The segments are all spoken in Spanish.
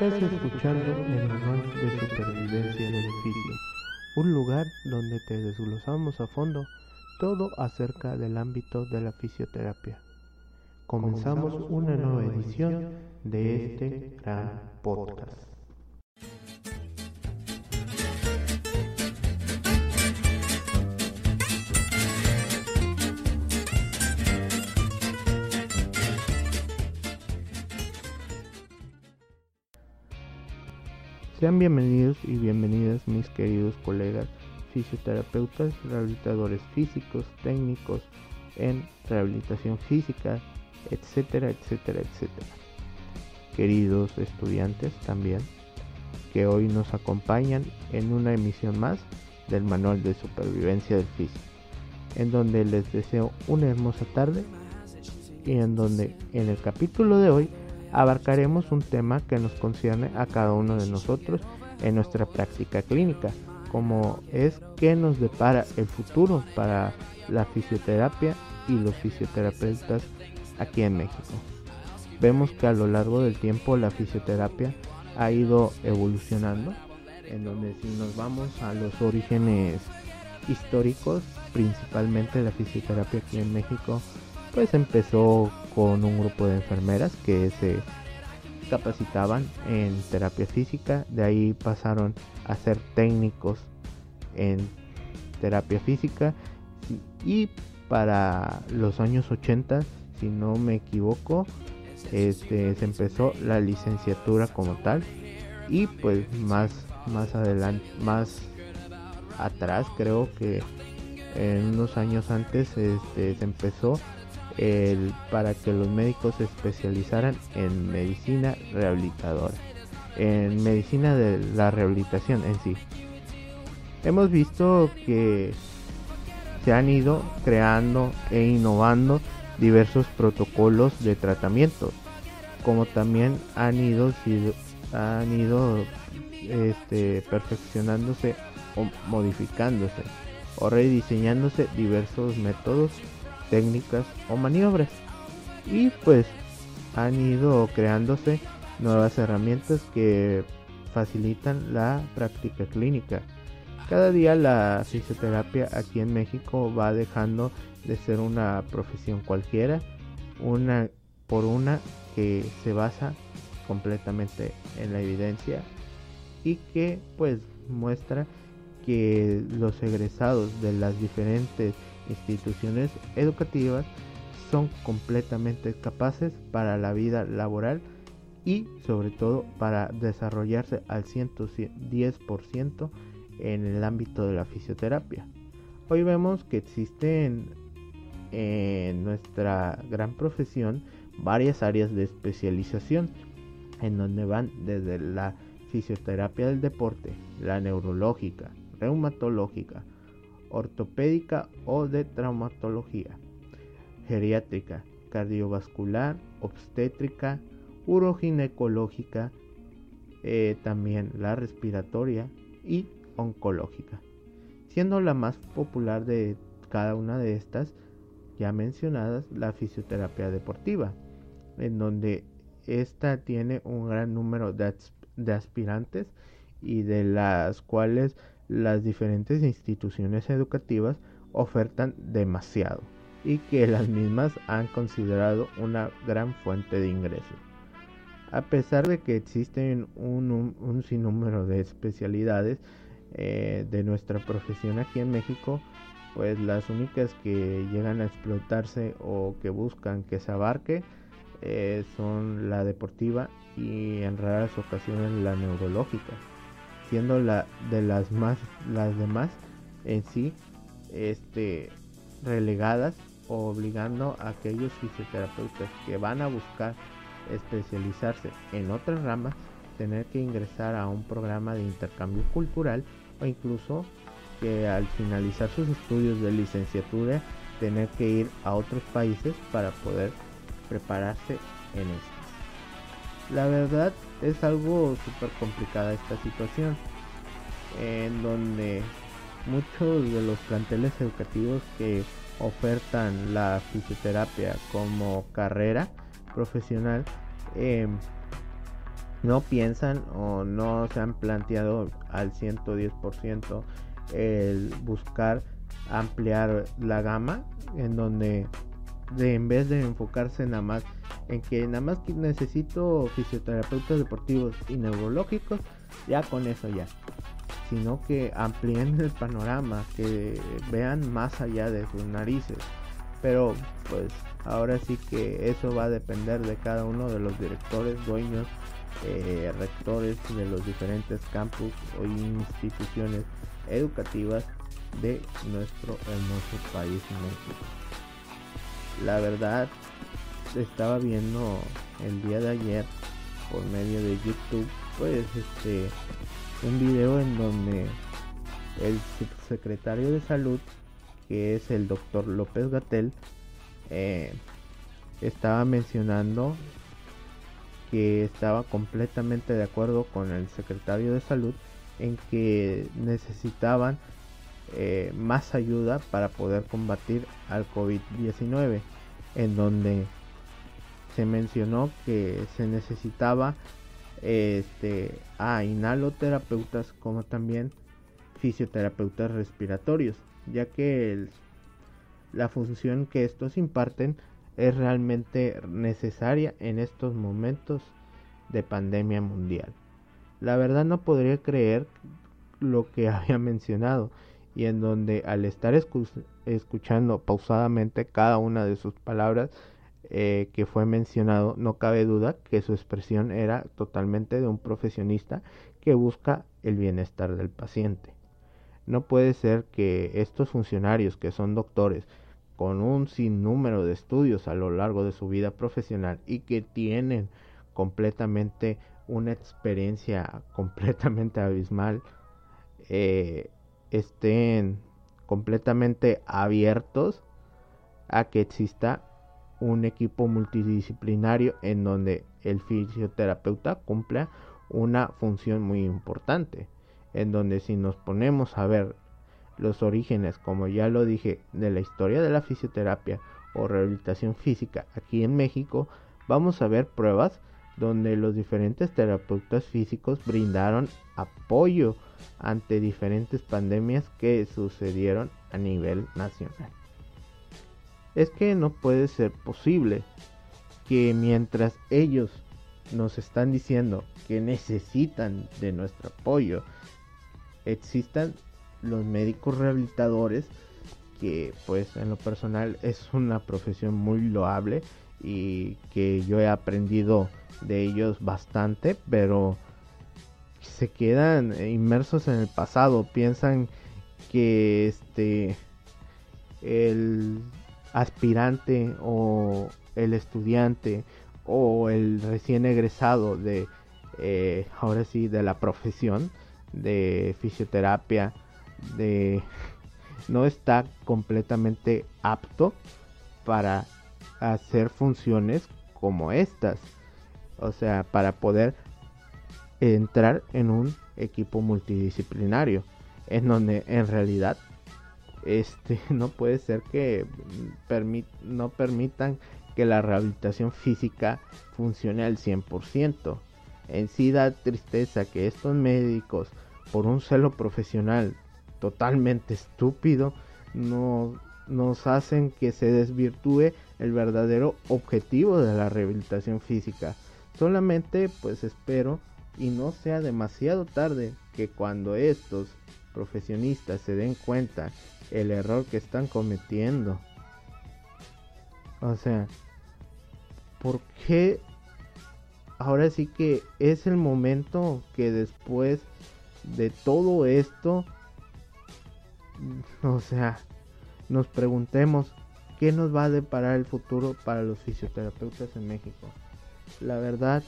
Estás escuchando el manual de supervivencia del oficio, un lugar donde te desglosamos a fondo todo acerca del ámbito de la fisioterapia. Comenzamos una nueva edición de este gran podcast. Sean bienvenidos y bienvenidas mis queridos colegas fisioterapeutas, rehabilitadores físicos, técnicos en rehabilitación física, etcétera, etcétera, etcétera. Queridos estudiantes también, que hoy nos acompañan en una emisión más del Manual de Supervivencia del Físico, en donde les deseo una hermosa tarde y en donde en el capítulo de hoy abarcaremos un tema que nos concierne a cada uno de nosotros en nuestra práctica clínica, como es qué nos depara el futuro para la fisioterapia y los fisioterapeutas aquí en México. Vemos que a lo largo del tiempo la fisioterapia ha ido evolucionando, en donde si nos vamos a los orígenes históricos, principalmente la fisioterapia aquí en México, pues empezó con un grupo de enfermeras que se capacitaban en terapia física, de ahí pasaron a ser técnicos en terapia física. Y para los años 80, si no me equivoco, este, se empezó la licenciatura como tal. Y pues más más adelante más atrás creo que en unos años antes este, se empezó para que los médicos se especializaran en medicina rehabilitadora, en medicina de la rehabilitación en sí. Hemos visto que se han ido creando e innovando diversos protocolos de tratamiento, como también han ido, han ido este, perfeccionándose o modificándose o rediseñándose diversos métodos técnicas o maniobras. Y pues han ido creándose nuevas herramientas que facilitan la práctica clínica. Cada día la fisioterapia aquí en México va dejando de ser una profesión cualquiera, una por una que se basa completamente en la evidencia y que pues muestra que los egresados de las diferentes instituciones educativas son completamente capaces para la vida laboral y sobre todo para desarrollarse al 110% en el ámbito de la fisioterapia. Hoy vemos que existen en nuestra gran profesión varias áreas de especialización en donde van desde la fisioterapia del deporte, la neurológica, reumatológica, ortopédica o de traumatología, geriátrica, cardiovascular, obstétrica, uroginecológica, eh, también la respiratoria y oncológica, siendo la más popular de cada una de estas ya mencionadas la fisioterapia deportiva, en donde esta tiene un gran número de aspirantes y de las cuales las diferentes instituciones educativas ofertan demasiado y que las mismas han considerado una gran fuente de ingresos. A pesar de que existen un, sinnúmero de especialidades eh, de nuestra profesión aquí en México, pues las únicas que llegan a explotarse o que buscan que se abarque eh, son la deportiva y en raras ocasiones la neurológica siendo la de las más las demás en sí este relegadas obligando a aquellos fisioterapeutas que van a buscar especializarse en otras ramas tener que ingresar a un programa de intercambio cultural o incluso que al finalizar sus estudios de licenciatura tener que ir a otros países para poder prepararse en esto. La verdad es algo súper complicada esta situación en donde muchos de los planteles educativos que ofertan la fisioterapia como carrera profesional em, no piensan o no se han planteado al 110% el buscar ampliar la gama en donde de, en vez de enfocarse nada más en que nada más necesito fisioterapeutas deportivos y neurológicos ya con eso ya sino que amplíen el panorama que vean más allá de sus narices pero pues ahora sí que eso va a depender de cada uno de los directores dueños eh, rectores de los diferentes campus o instituciones educativas de nuestro hermoso país México. La verdad, estaba viendo el día de ayer por medio de YouTube, pues este, un video en donde el subsecretario de salud, que es el doctor López Gatel, eh, estaba mencionando que estaba completamente de acuerdo con el secretario de salud en que necesitaban eh, más ayuda para poder combatir al COVID-19, en donde se mencionó que se necesitaba este, a inhaloterapeutas como también fisioterapeutas respiratorios, ya que la función que estos imparten es realmente necesaria en estos momentos de pandemia mundial. La verdad no podría creer lo que había mencionado y en donde al estar escuchando pausadamente cada una de sus palabras eh, que fue mencionado, no cabe duda que su expresión era totalmente de un profesionista que busca el bienestar del paciente. No puede ser que estos funcionarios que son doctores con un sinnúmero de estudios a lo largo de su vida profesional y que tienen completamente una experiencia completamente abismal eh, estén completamente abiertos a que exista un equipo multidisciplinario en donde el fisioterapeuta cumpla una función muy importante en donde si nos ponemos a ver los orígenes como ya lo dije de la historia de la fisioterapia o rehabilitación física aquí en México vamos a ver pruebas donde los diferentes terapeutas físicos brindaron apoyo ante diferentes pandemias que sucedieron a nivel nacional. Es que no puede ser posible que mientras ellos nos están diciendo que necesitan de nuestro apoyo, existan los médicos rehabilitadores que pues en lo personal es una profesión muy loable y que yo he aprendido de ellos bastante, pero se quedan inmersos en el pasado, piensan que este el aspirante o el estudiante o el recién egresado de eh, ahora sí de la profesión de fisioterapia de no está completamente apto para hacer funciones como estas. O sea, para poder entrar en un equipo multidisciplinario. En donde en realidad este no puede ser que no permitan que la rehabilitación física funcione al 100%. En sí da tristeza que estos médicos, por un celo profesional totalmente estúpido, no, nos hacen que se desvirtúe el verdadero objetivo de la rehabilitación física. Solamente pues espero y no sea demasiado tarde que cuando estos profesionistas se den cuenta el error que están cometiendo. O sea, ¿por qué ahora sí que es el momento que después de todo esto, o sea, nos preguntemos qué nos va a deparar el futuro para los fisioterapeutas en México. La verdad,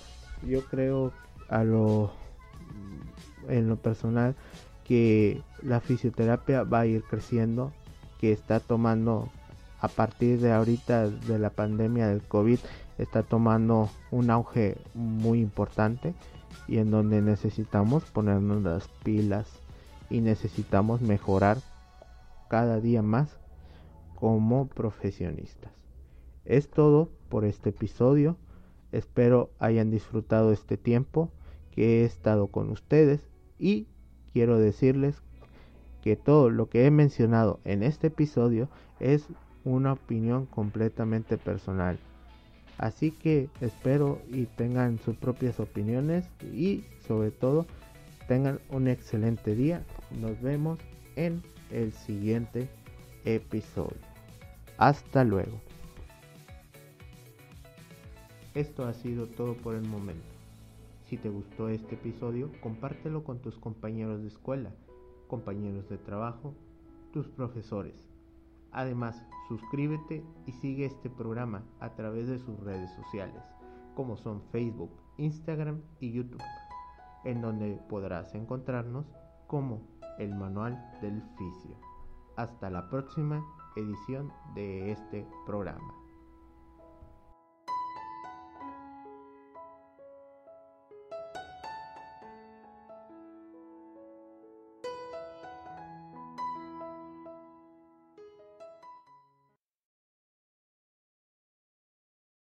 yo creo a lo en lo personal que la fisioterapia va a ir creciendo, que está tomando a partir de ahorita de la pandemia del COVID está tomando un auge muy importante y en donde necesitamos ponernos las pilas y necesitamos mejorar cada día más como profesionistas. Es todo por este episodio. Espero hayan disfrutado este tiempo que he estado con ustedes y quiero decirles que todo lo que he mencionado en este episodio es una opinión completamente personal. Así que espero y tengan sus propias opiniones y sobre todo tengan un excelente día. Nos vemos en el siguiente episodio. Hasta luego. Esto ha sido todo por el momento. Si te gustó este episodio, compártelo con tus compañeros de escuela, compañeros de trabajo, tus profesores. Además, suscríbete y sigue este programa a través de sus redes sociales, como son Facebook, Instagram y YouTube, en donde podrás encontrarnos como el Manual del Fisio. Hasta la próxima edición de este programa.